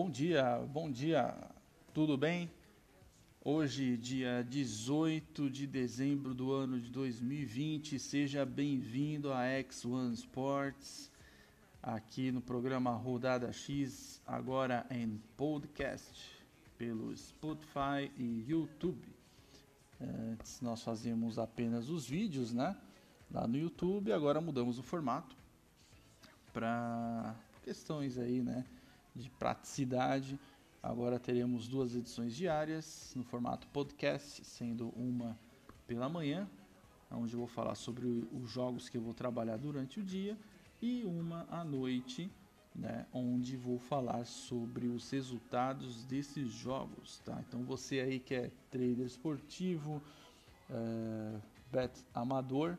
Bom dia, bom dia, tudo bem? Hoje, dia 18 de dezembro do ano de 2020, seja bem-vindo a X1 Sports, aqui no programa Rodada X, agora em podcast, pelo Spotify e YouTube. Antes nós fazíamos apenas os vídeos, né? Lá no YouTube, agora mudamos o formato para questões aí, né? De praticidade Agora teremos duas edições diárias no formato podcast, sendo uma pela manhã, onde eu vou falar sobre os jogos que eu vou trabalhar durante o dia, e uma à noite, né, onde vou falar sobre os resultados desses jogos. Tá? Então você aí que é trader esportivo, é, bet amador,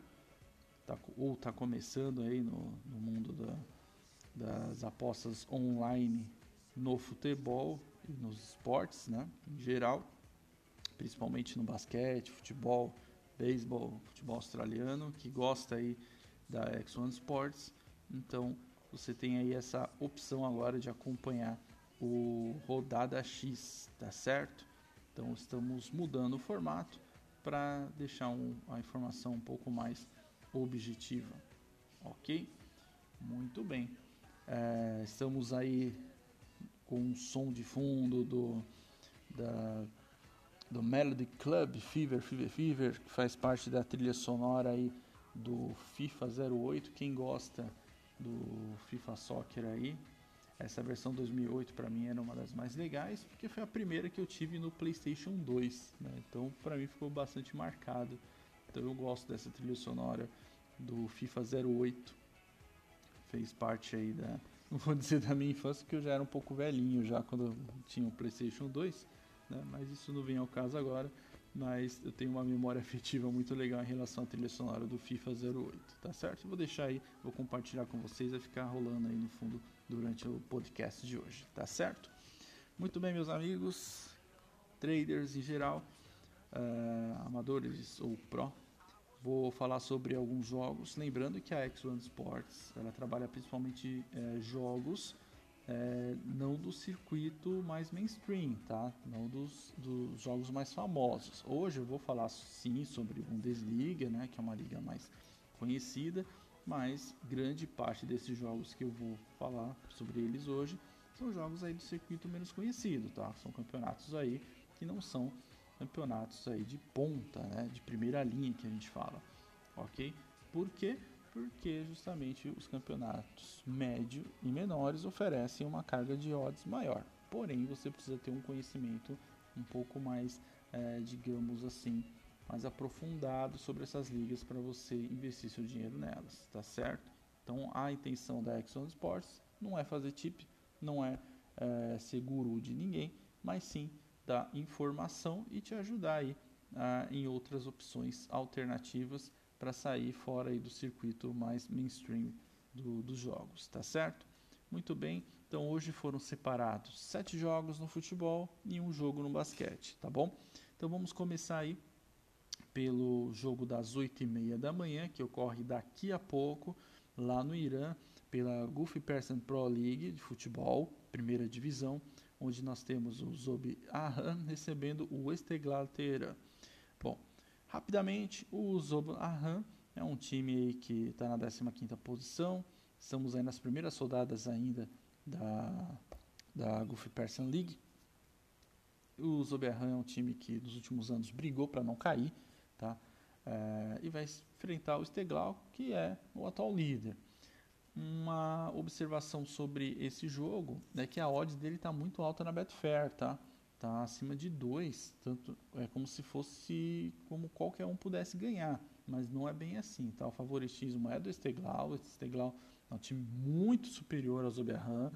tá, ou está começando aí no, no mundo da, das apostas online no futebol, nos esportes, né, em geral, principalmente no basquete, futebol, beisebol, futebol australiano, que gosta aí da X1 Sports. Então, você tem aí essa opção agora de acompanhar o Rodada X, tá certo? Então, estamos mudando o formato para deixar um, a informação um pouco mais objetiva, ok? Muito bem. É, estamos aí com um som de fundo do, da, do Melody Club Fever, Fever, Fever, que faz parte da trilha sonora aí do FIFA 08. Quem gosta do FIFA Soccer aí, essa versão 2008 para mim era uma das mais legais, porque foi a primeira que eu tive no PlayStation 2, né? então para mim ficou bastante marcado. Então eu gosto dessa trilha sonora do FIFA 08, fez parte aí da, não vou dizer da minha infância, porque eu já era um pouco velhinho já quando tinha o PlayStation 2, né? mas isso não vem ao caso agora. Mas eu tenho uma memória afetiva muito legal em relação à trilha sonora do FIFA 08, tá certo? Vou deixar aí, vou compartilhar com vocês, vai ficar rolando aí no fundo durante o podcast de hoje, tá certo? Muito bem, meus amigos, traders em geral, uh, amadores ou pro, Vou falar sobre alguns jogos, lembrando que a X1 Sports ela trabalha principalmente é, jogos é, não do circuito mais mainstream, tá? Não dos, dos jogos mais famosos. Hoje eu vou falar sim sobre Bundesliga, né? Que é uma liga mais conhecida, mas grande parte desses jogos que eu vou falar sobre eles hoje são jogos aí do circuito menos conhecido, tá? São campeonatos aí que não são campeonatos aí de ponta, né, de primeira linha que a gente fala, ok? Por quê? Porque justamente os campeonatos médio e menores oferecem uma carga de odds maior. Porém, você precisa ter um conhecimento um pouco mais, é, digamos assim, mais aprofundado sobre essas ligas para você investir seu dinheiro nelas, tá certo? Então, a intenção da Exxon Sports não é fazer tip, não é, é seguro de ninguém, mas sim da informação e te ajudar aí ah, em outras opções alternativas para sair fora aí do circuito mais mainstream do, dos jogos, tá certo? Muito bem, então hoje foram separados sete jogos no futebol e um jogo no basquete, tá bom? Então vamos começar aí pelo jogo das 8 e meia da manhã, que ocorre daqui a pouco, lá no Irã, pela Gulf Persian Pro League de futebol, primeira divisão onde nós temos o Zob recebendo o Esteghlal Teheran. Bom, rapidamente, o Zob é um time que está na 15ª posição, estamos aí nas primeiras rodadas ainda da, da Gulf Persian League. O Zob é um time que nos últimos anos brigou para não cair, tá? É, e vai enfrentar o Esteghlal, que é o atual líder uma observação sobre esse jogo é que a odds dele está muito alta na Betfair, tá? Tá acima de 2, tanto é como se fosse como qualquer um pudesse ganhar, mas não é bem assim, tá? O favoritismo é do Esteglau, o Esteglau é um time muito superior ao Zoberran.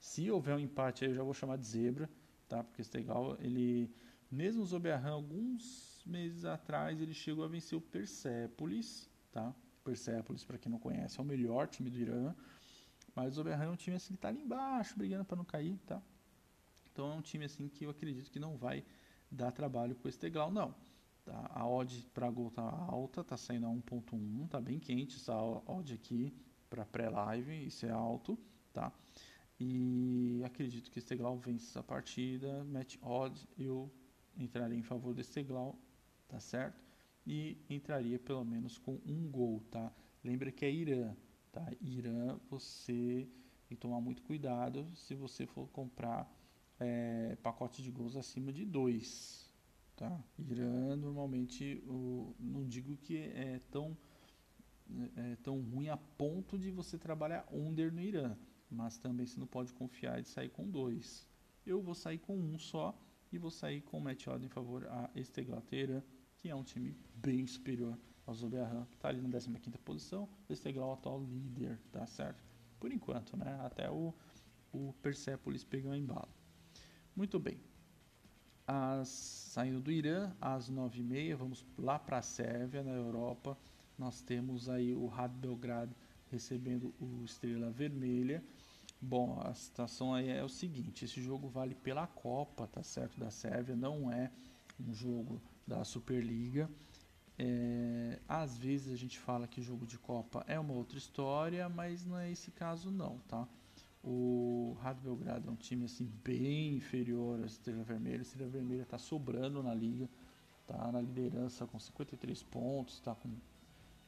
Se houver um empate aí eu já vou chamar de zebra, tá? Porque o Esteglau, ele mesmo o Zoberran alguns meses atrás ele chegou a vencer o Persepolis, tá? Persepolis, para quem não conhece, é o melhor time do Irã. Mas o Berran é um time assim que está ali embaixo, brigando para não cair, tá? Então é um time assim que eu acredito que não vai dar trabalho com o Esteglau, não. Tá? A odd para gol tá alta, tá saindo a 1.1, tá bem quente essa odd aqui para pré-live, isso é alto, tá? E acredito que Esteglau vence essa partida. Match odd, eu entraria em favor do Esteglau, tá certo? E entraria pelo menos com um gol, tá? Lembra que é Irã, tá? Irã, você tem que tomar muito cuidado se você for comprar é, pacote de gols acima de dois, tá? Irã, normalmente, o, não digo que é tão, é, tão ruim a ponto de você trabalhar under no Irã mas também você não pode confiar de sair com dois. Eu vou sair com um só e vou sair com o match em favor a Esteglateira, que é um time bem superior ao Zoberran, que está ali na 15ª posição, o Esteglau atual líder, tá certo? Por enquanto, né? Até o, o Persepolis pegar em bala. Muito bem. As, saindo do Irã, às 9h30, vamos lá para a Sérvia, na Europa. Nós temos aí o Rad Belgrado recebendo o Estrela Vermelha. Bom, a situação aí é o seguinte: esse jogo vale pela Copa, tá certo? Da Sérvia, não é um jogo da Superliga. É, às vezes a gente fala que jogo de Copa é uma outra história, mas não é esse caso não, tá? O Rádio Belgrado é um time assim bem inferior à Estrela Vermelha. A Estrela Vermelha está sobrando na liga, tá na liderança com 53 pontos, está com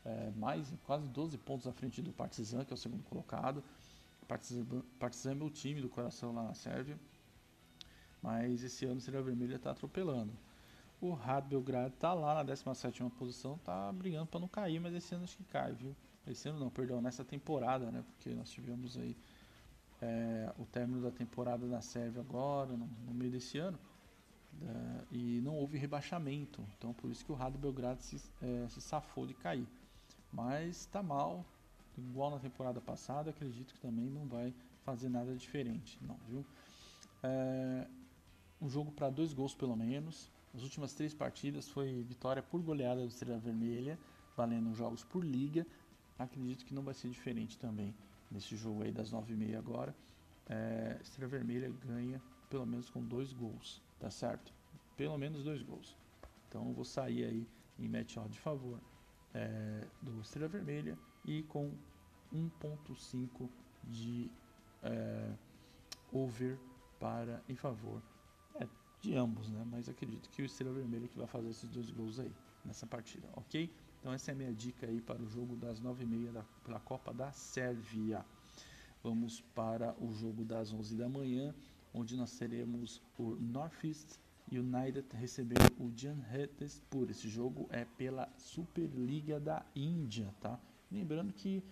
é, mais quase 12 pontos à frente do Partizan, que é o segundo colocado. Partizan, Partizan é meu time do coração lá na Sérvia. Mas esse ano o Estrela Vermelha está atropelando. O Rad Belgrado está lá na 17 posição, está brigando para não cair, mas esse ano acho que cai, viu? Esse ano não, perdão, nessa temporada, né? Porque nós tivemos aí é, o término da temporada da Sérvia agora, no, no meio desse ano. E não houve rebaixamento. Então por isso que o Rad Belgrado se, é, se safou de cair. Mas está mal, igual na temporada passada, acredito que também não vai fazer nada diferente, não, viu? É, um jogo para dois gols pelo menos. As últimas três partidas foi vitória por goleada do Estrela Vermelha, valendo jogos por liga. Acredito que não vai ser diferente também nesse jogo aí das nove e meia agora. É, Estrela Vermelha ganha pelo menos com dois gols, tá certo? Pelo menos dois gols. Então eu vou sair aí em match de favor é, do Estrela Vermelha e com 1.5 de é, over para em favor de ambos, né? Mas acredito que o Estrela Vermelha que vai fazer esses dois gols aí nessa partida, ok? Então essa é a minha dica aí para o jogo das 9h30 da, pela Copa da Sérvia. Vamos para o jogo das 11 da manhã, onde nós teremos o Northeast United recebendo o Jamshedpur. Esse jogo é pela Superliga da Índia, tá? Lembrando que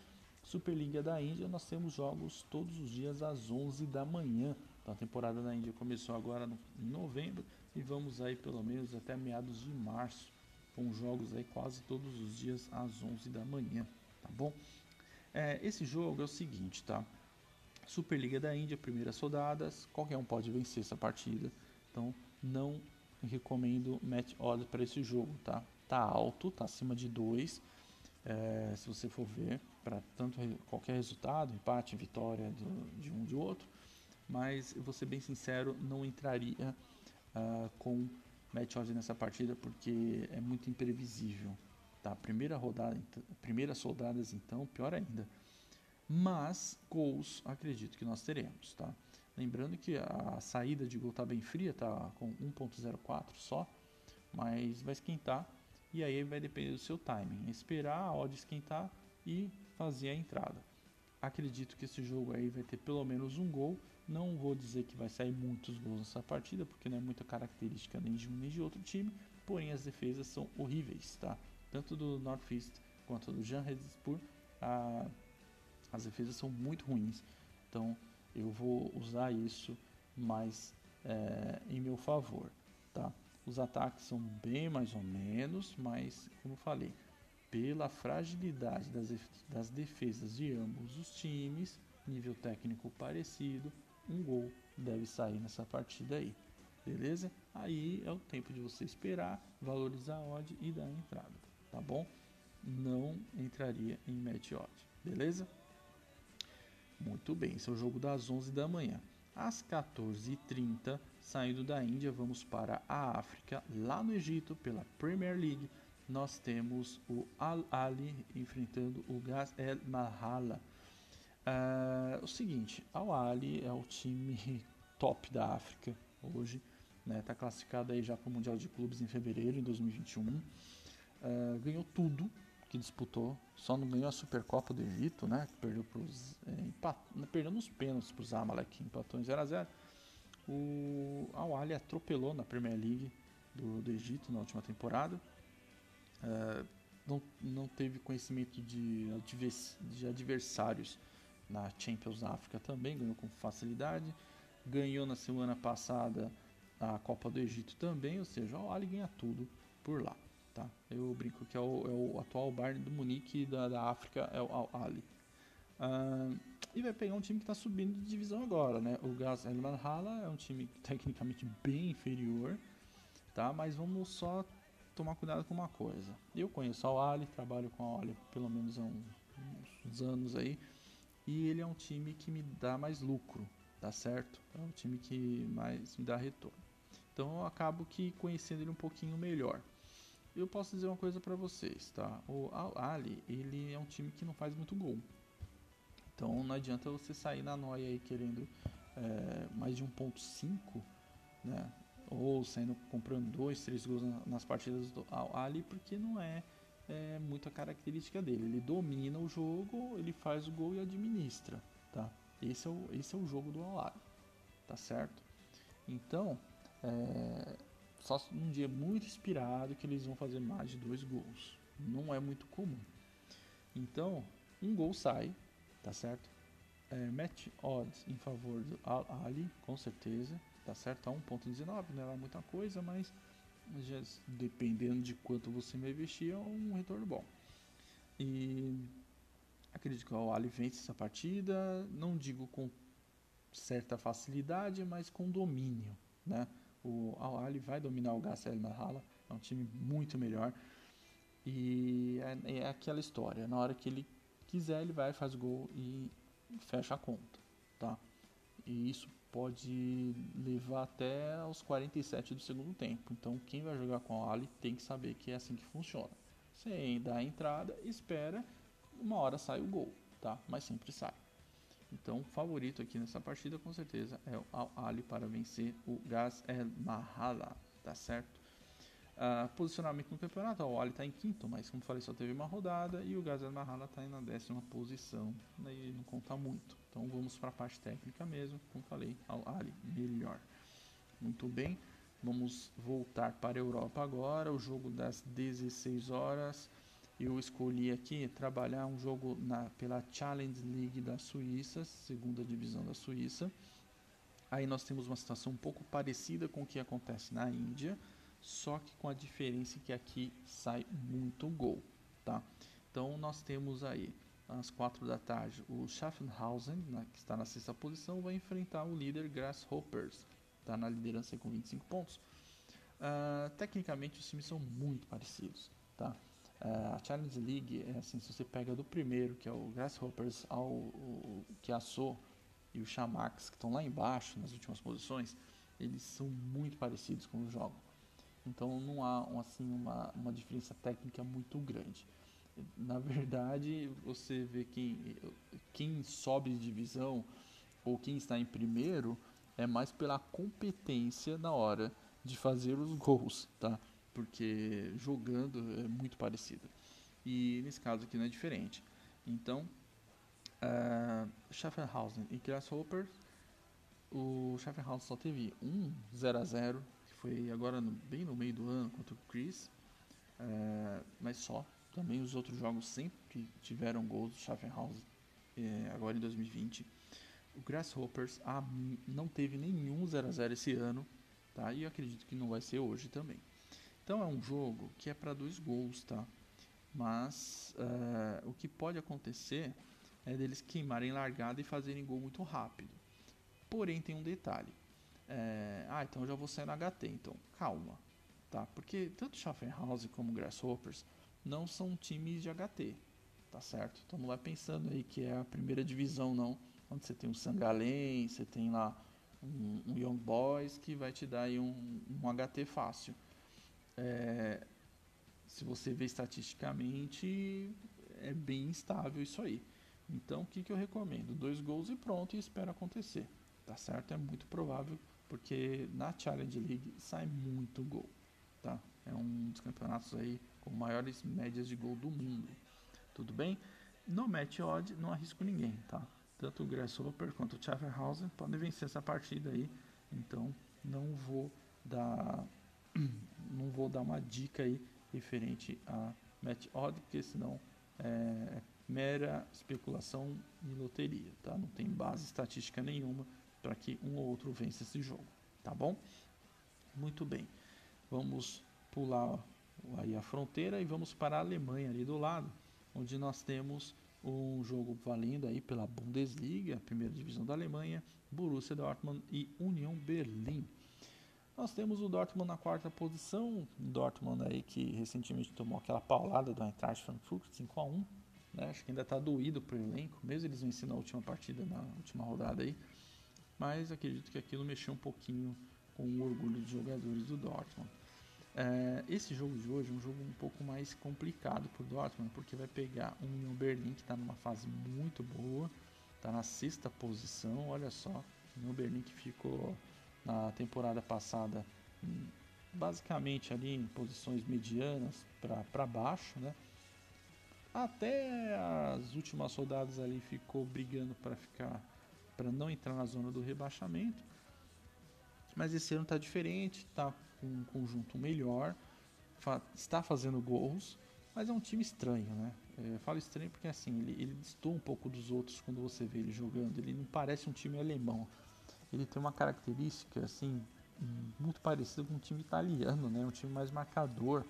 Superliga da Índia nós temos jogos todos os dias às 11 da manhã. Então a temporada da Índia começou agora em novembro e vamos aí pelo menos até meados de março com jogos aí quase todos os dias às 11 da manhã, tá bom? É, esse jogo é o seguinte, tá? Superliga da Índia, primeiras rodadas, qualquer um pode vencer essa partida. Então não recomendo match odds para esse jogo, tá? Tá alto, tá acima de 2. É, se você for ver, para tanto qualquer resultado, empate, vitória do, de um de outro, mas eu vou ser bem sincero, não entraria uh, com match odds nessa partida porque é muito imprevisível. Tá? Primeira rodada, primeiras rodadas então, pior ainda. Mas gols acredito que nós teremos, tá? Lembrando que a saída de gol está bem fria, tá com 1.04 só, mas vai esquentar e aí vai depender do seu timing. Esperar a odd esquentar e fazer a entrada. Acredito que esse jogo aí vai ter pelo menos um gol. Não vou dizer que vai sair muitos gols nessa partida, porque não é muita característica nem de um nem de outro time. Porém, as defesas são horríveis, tá? Tanto do Northeast quanto do Jan Redspur, as defesas são muito ruins. Então, eu vou usar isso mais é, em meu favor, tá? Os ataques são bem mais ou menos, mas como eu falei, pela fragilidade das, das defesas de ambos os times, nível técnico parecido, um gol deve sair nessa partida aí, beleza? Aí é o tempo de você esperar, valorizar a odd e dar a entrada, tá bom? Não entraria em match odd, beleza? Muito bem, esse é o jogo das 11 da manhã. Às 14h30, saindo da Índia, vamos para a África, lá no Egito, pela Premier League. Nós temos o Al Ali enfrentando o Gas El Mahala. Uh, o seguinte, Al Ali é o time top da África hoje, né? Tá classificado aí já para o Mundial de Clubes em fevereiro de 2021. Uh, ganhou tudo que disputou, só não ganhou a Supercopa do Egito, né? Perdeu pros, é, empat... perdeu nos pênaltis para os Zamalek, empatou em 0 a 0 O Al Ali atropelou na Premier League do, do Egito na última temporada. Uh, não, não teve conhecimento de, de adversários na Champions África também, ganhou com facilidade. Ganhou na semana passada a Copa do Egito também, ou seja, o Ali ganha tudo por lá. Tá? Eu brinco que é o, é o atual Bayern do Munique da, da África, é o Al Ali. Uh, e vai pegar um time que está subindo de divisão agora, né? O Gas El Manhala é um time tecnicamente bem inferior, tá? Mas vamos só tomar cuidado com uma coisa. Eu conheço o Ali, trabalho com a Ali pelo menos há uns, anos aí, e ele é um time que me dá mais lucro, tá certo? É um time que mais me dá retorno. Então eu acabo que conhecendo ele um pouquinho melhor eu posso dizer uma coisa para vocês, tá? O Al Ali, ele é um time que não faz muito gol. Então não adianta você sair na noia aí querendo é, mais de 1.5, né? Ou saindo comprando dois, três gols nas partidas do Al Ali, porque não é, é muito a característica dele. Ele domina o jogo, ele faz o gol e administra, tá? Esse é o, esse é o jogo do Al Ali, tá certo? Então, é, só num dia muito inspirado que eles vão fazer mais de dois gols. Não é muito comum. Então, um gol sai, tá certo? É, match odds em favor do Al Ali, com certeza, tá certo? A 1.19, não é muita coisa, mas já, dependendo de quanto você me investir, é um retorno bom. E acredito que o Ali vence essa partida, não digo com certa facilidade, mas com domínio, né? O Al Ali vai dominar o Gassel Mahala, é um time muito melhor. E é, é, aquela história, na hora que ele quiser, ele vai, faz gol e fecha a conta, tá? E isso pode levar até aos 47 do segundo tempo. Então, quem vai jogar com o Ali tem que saber que é assim que funciona. Você dá a entrada, espera, uma hora sai o gol, tá? Mas sempre sai. Então, favorito aqui nessa partida com certeza é o Al Ali para vencer o Gas El Mahala, tá certo? Uh, posicionamento no campeonato, o Ali está em quinto, mas como falei, só teve uma rodada e o El Mahala está na décima posição, daí não conta muito. Então vamos para a parte técnica mesmo, como falei, Al Ali melhor. Muito bem, vamos voltar para a Europa agora, o jogo das 16 horas eu escolhi aqui trabalhar um jogo na, pela Challenge League da Suíça, segunda divisão da Suíça. Aí nós temos uma situação um pouco parecida com o que acontece na Índia, só que com a diferença que aqui sai muito gol, tá? Então nós temos aí às quatro da tarde o Schaffenhausen, né, que está na sexta posição, vai enfrentar o líder Grasshoppers, está na liderança com 25 pontos. Uh, tecnicamente os times são muito parecidos, tá? Uh, a Challenge League é assim, se você pega do primeiro, que é o Grasshoppers, ao que a So e o Shamax, que estão lá embaixo, nas últimas posições, eles são muito parecidos com o jogo. Então não há assim, uma, uma diferença técnica muito grande. Na verdade, você vê quem, quem sobe de divisão ou quem está em primeiro é mais pela competência na hora de fazer os gols, tá? porque jogando é muito parecido. E nesse caso aqui não é diferente. Então, uh, Schaffenhausen e Grasshopper, o Schaffenhausen só teve um 0 a 0 que foi agora no, bem no meio do ano contra o Chris, uh, mas só. Também os outros jogos sempre tiveram gols do Schaffenhausen, uh, agora em 2020. O Grasshoppers ah, não teve nenhum 0 a 0 esse ano, tá? E eu acredito que não vai ser hoje também. Então é um jogo que é para dois gols, tá? Mas uh, o que pode acontecer é deles queimarem largada e fazerem gol muito rápido. Porém tem um detalhe. É, ah, então eu já vou sair no HT, então calma, tá? Porque tanto Schaffenhaus como Grasshoppers não são times de HT, tá certo? Então não vai pensando aí que é a primeira divisão não, onde você tem um Sangalém, você tem lá um, um Young Boys que vai te dar aí um, um HT fácil é, se você vê estatisticamente, é bem instável isso aí. Então, o que, que eu recomendo? Dois gols e pronto, e espero acontecer. Tá certo? É muito provável, porque na Challenge League sai muito gol. Tá? É um dos campeonatos aí com maiores médias de gol do mundo. Tudo bem? No match odd, não arrisco ninguém, tá? Tanto o Grasshopper quanto o Schaffenhausen podem vencer essa partida aí. Então, não vou dar não vou dar uma dica aí referente a match odd, porque senão é mera especulação e loteria, tá? Não tem base estatística nenhuma para que um ou outro vença esse jogo, tá bom? Muito bem. Vamos pular aí a fronteira e vamos para a Alemanha ali do lado, onde nós temos um jogo valendo aí pela Bundesliga, a primeira divisão da Alemanha, Borussia Dortmund e União Berlim. Nós temos o Dortmund na quarta posição, Dortmund aí que recentemente tomou aquela paulada do Eintracht Frankfurt 5 a 1, né? Acho que ainda está doído pro elenco, mesmo eles vencendo a última partida na última rodada aí. Mas acredito que aquilo mexeu um pouquinho com o orgulho dos jogadores do Dortmund. É, esse jogo de hoje é um jogo um pouco mais complicado para o Dortmund, porque vai pegar um Union Berlin que está numa fase muito boa, está na sexta posição, olha só, Union Berlin que ficou na temporada passada hum, basicamente ali em posições medianas para baixo, né? Até as últimas rodadas ali ficou brigando para ficar para não entrar na zona do rebaixamento. Mas esse ano está diferente, está com um conjunto melhor, fa está fazendo gols, mas é um time estranho, né? É, falo estranho porque assim, ele, ele distou um pouco dos outros quando você vê ele jogando. Ele não parece um time alemão. Ele tem uma característica assim muito parecida com um time italiano, né? Um time mais marcador,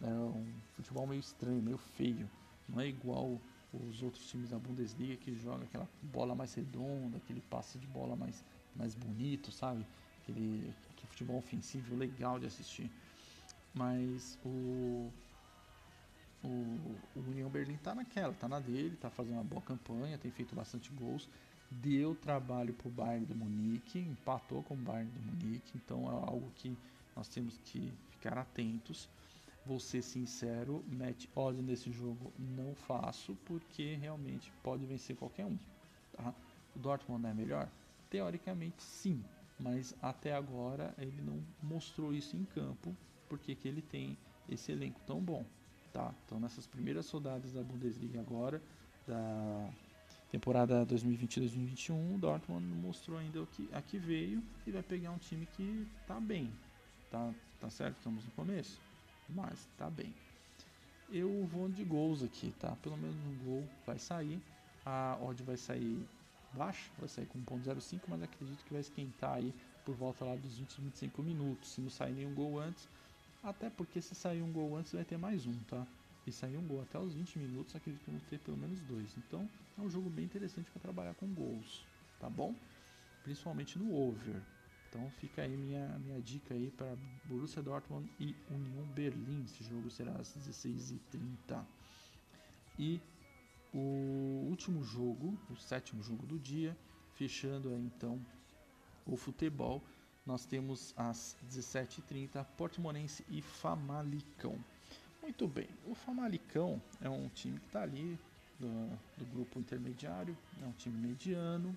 né? um futebol meio estranho, meio feio. Não é igual os outros times da Bundesliga que jogam aquela bola mais redonda, aquele passe de bola mais, mais bonito, sabe? Aquele, aquele futebol ofensivo legal de assistir. Mas o, o, o União Berlim tá naquela, tá na dele, tá fazendo uma boa campanha, tem feito bastante gols. Deu trabalho pro Bayern de Munique, empatou com o Bayern de Munique, então é algo que nós temos que ficar atentos. Vou ser sincero, match odd nesse jogo não faço, porque realmente pode vencer qualquer um. Tá? O Dortmund é melhor? Teoricamente sim, mas até agora ele não mostrou isso em campo, porque que ele tem esse elenco tão bom. Tá? Então nessas primeiras rodadas da Bundesliga agora, da temporada 2020-2021, o Dortmund mostrou ainda o que aqui veio e vai pegar um time que tá bem. Tá, tá certo? Estamos no começo mas tá bem. Eu vou de gols aqui, tá? Pelo menos um gol vai sair. A odd vai sair baixa, vai sair com 1.05, mas acredito que vai esquentar aí por volta lá dos 20, 25 minutos. Se não sair nenhum gol antes, até porque se sair um gol antes vai ter mais um, tá? E sair um gol até os 20 minutos, acredito que vamos ter pelo menos dois. Então é um jogo bem interessante para trabalhar com gols, tá bom? Principalmente no over. Então fica aí minha, minha dica aí para Borussia Dortmund e Union Berlim. Esse jogo será às 16h30. E o último jogo, o sétimo jogo do dia, fechando aí então o futebol, nós temos às 17h30 Portimonense e Famalicão. Muito bem, o Famalicão é um time que está ali do, do grupo intermediário, é um time mediano,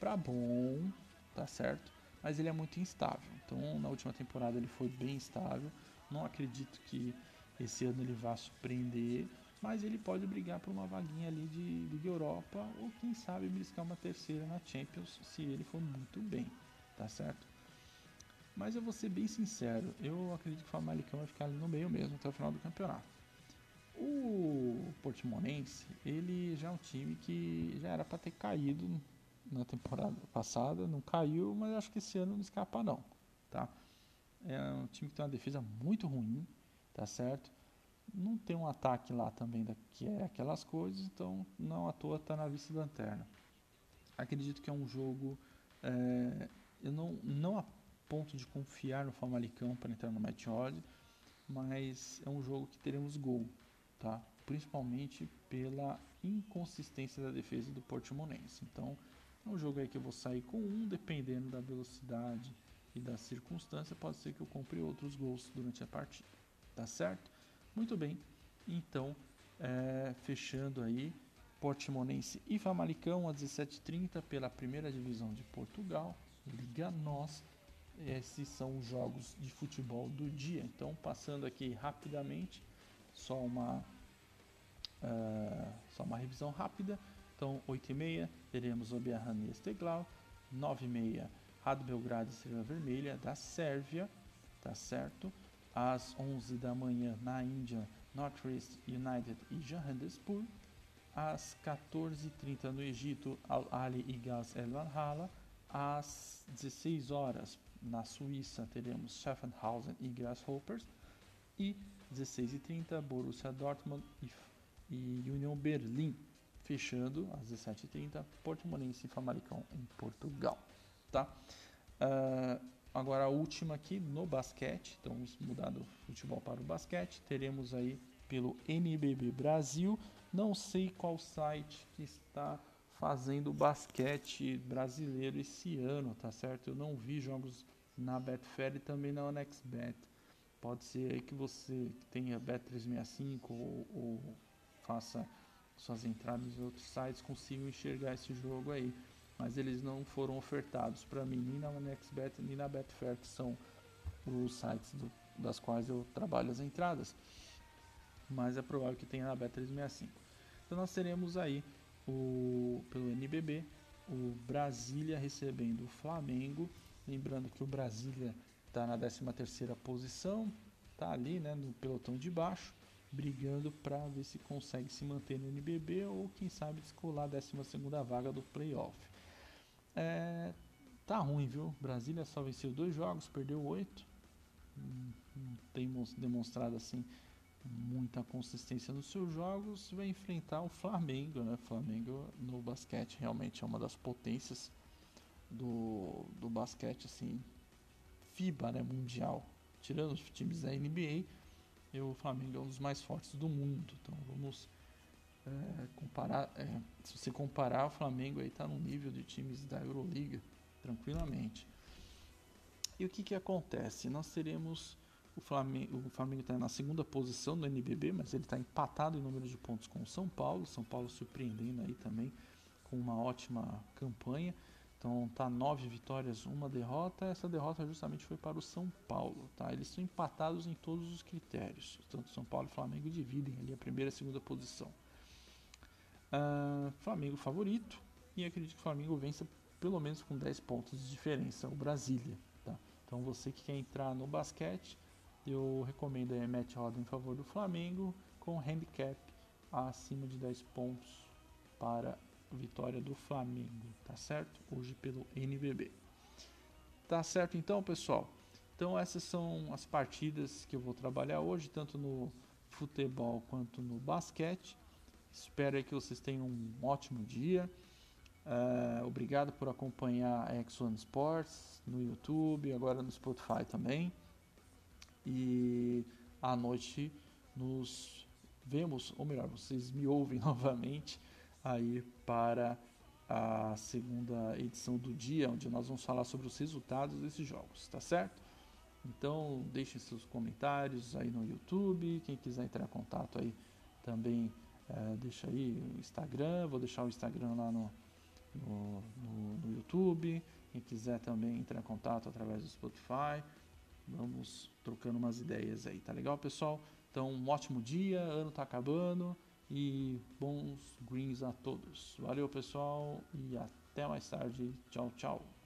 para bom, tá certo? Mas ele é muito instável. Então, na última temporada ele foi bem instável. Não acredito que esse ano ele vá surpreender, mas ele pode brigar por uma vaguinha ali de Liga Europa ou quem sabe beliscar uma terceira na Champions se ele for muito bem, tá certo? Mas eu vou ser bem sincero, eu acredito que o Famalicão vai ficar ali no meio mesmo até o final do campeonato. O Portimonense, ele já é um time que já era para ter caído na temporada passada, não caiu, mas acho que esse ano não escapa não, tá? É um time que tem uma defesa muito ruim, tá certo? Não tem um ataque lá também da, que é aquelas coisas, então não à toa tá na vice lanterna. Acredito que é um jogo, é, eu não, não a ponto de confiar no Famalicão para entrar no match mas é um jogo que teremos gol, tá? Principalmente pela inconsistência da defesa do Portimonense. Então, é um jogo aí que eu vou sair com um, dependendo da velocidade e da circunstância, pode ser que eu compre outros gols durante a partida. Tá certo? Muito bem. Então, é, fechando aí, Portimonense e Famalicão às 17h30 pela primeira divisão de Portugal, Liga NOS. Esses são os jogos de futebol do dia. Então, passando aqui rapidamente, só uma, uh, só uma revisão rápida. Então, 8h30 teremos o Biarran e Esteglau, 9h30 Rádio Belgrado Estrela Vermelha da Sérvia, tá certo? Às 11 da manhã na Índia, Northwest United e Johannesburg. Às 14h30 no Egito, Al-Ali e Gaz El Valhalla, às 16 horas na Suíça teremos Schaffenhausen e Grasshoppers. E 16h30 Borussia Dortmund e, e Union Berlim, fechando às 17h30 Portimonense e Famalicão em Portugal, tá? Uh, agora a última aqui no basquete, então vamos mudar do futebol para o basquete, teremos aí pelo NBB Brasil não sei qual site que está fazendo basquete brasileiro esse ano, tá certo? Eu não vi jogos na Betfair e também na OneXBet. Pode ser aí que você tenha Bet365 ou, ou faça suas entradas em outros sites, consiga enxergar esse jogo aí. Mas eles não foram ofertados para mim nem na OneXBet nem na Betfair, que são os sites do, das quais eu trabalho as entradas mas é provável que tenha na Bet365. Então nós teremos aí o pelo NBB o Brasília recebendo o Flamengo, lembrando que o Brasília está na 13ª posição, está ali, né, no pelotão de baixo, brigando para ver se consegue se manter no NBB ou quem sabe descolar a 12ª vaga do playoff. É, tá ruim, viu? Brasília só venceu dois jogos, perdeu oito. Não tem demonstrado assim muita consistência nos seus jogos, vai enfrentar o Flamengo, né? Flamengo no basquete realmente é uma das potências do, do basquete, assim, FIBA, né? Mundial. Tirando os times da NBA, o Flamengo é um dos mais fortes do mundo. Então vamos é, comparar. É, se você comparar, o Flamengo está no nível de times da Euroliga, tranquilamente. E o que, que acontece? Nós teremos o Flamengo o Flamengo está na segunda posição do NBB, mas ele está empatado em número de pontos com o São Paulo. São Paulo surpreendendo aí também com uma ótima campanha. Então tá nove vitórias, uma derrota. Essa derrota justamente foi para o São Paulo. Tá? Eles estão empatados em todos os critérios. Tanto São Paulo e Flamengo dividem ali a primeira e a segunda posição. Uh, Flamengo favorito. E acredito que o Flamengo vença pelo menos com 10 pontos de diferença, o Brasília. Tá? Então você que quer entrar no basquete, eu recomendo a match roda em favor do Flamengo com handicap acima de 10 pontos para vitória do Flamengo, tá certo? Hoje pelo NBB. Tá certo então, pessoal? Então essas são as partidas que eu vou trabalhar hoje, tanto no futebol quanto no basquete. Espero que vocês tenham um ótimo dia. Uh, obrigado por acompanhar a X1 Sports no YouTube, agora no Spotify também e à noite nos vemos, ou melhor, vocês me ouvem novamente aí para a segunda edição do dia, onde nós vamos falar sobre os resultados desses jogos, tá certo? Então deixem seus comentários aí no YouTube, quem quiser entrar em contato aí também é, deixa aí o Instagram, vou deixar o Instagram lá no, no, no, no YouTube, quem quiser também entrar em contato através do Spotify, Vamos trocando umas ideias aí, tá legal, pessoal? Então, um ótimo dia, ano tá acabando e bons greens a todos. Valeu, pessoal, e até mais tarde. Tchau, tchau.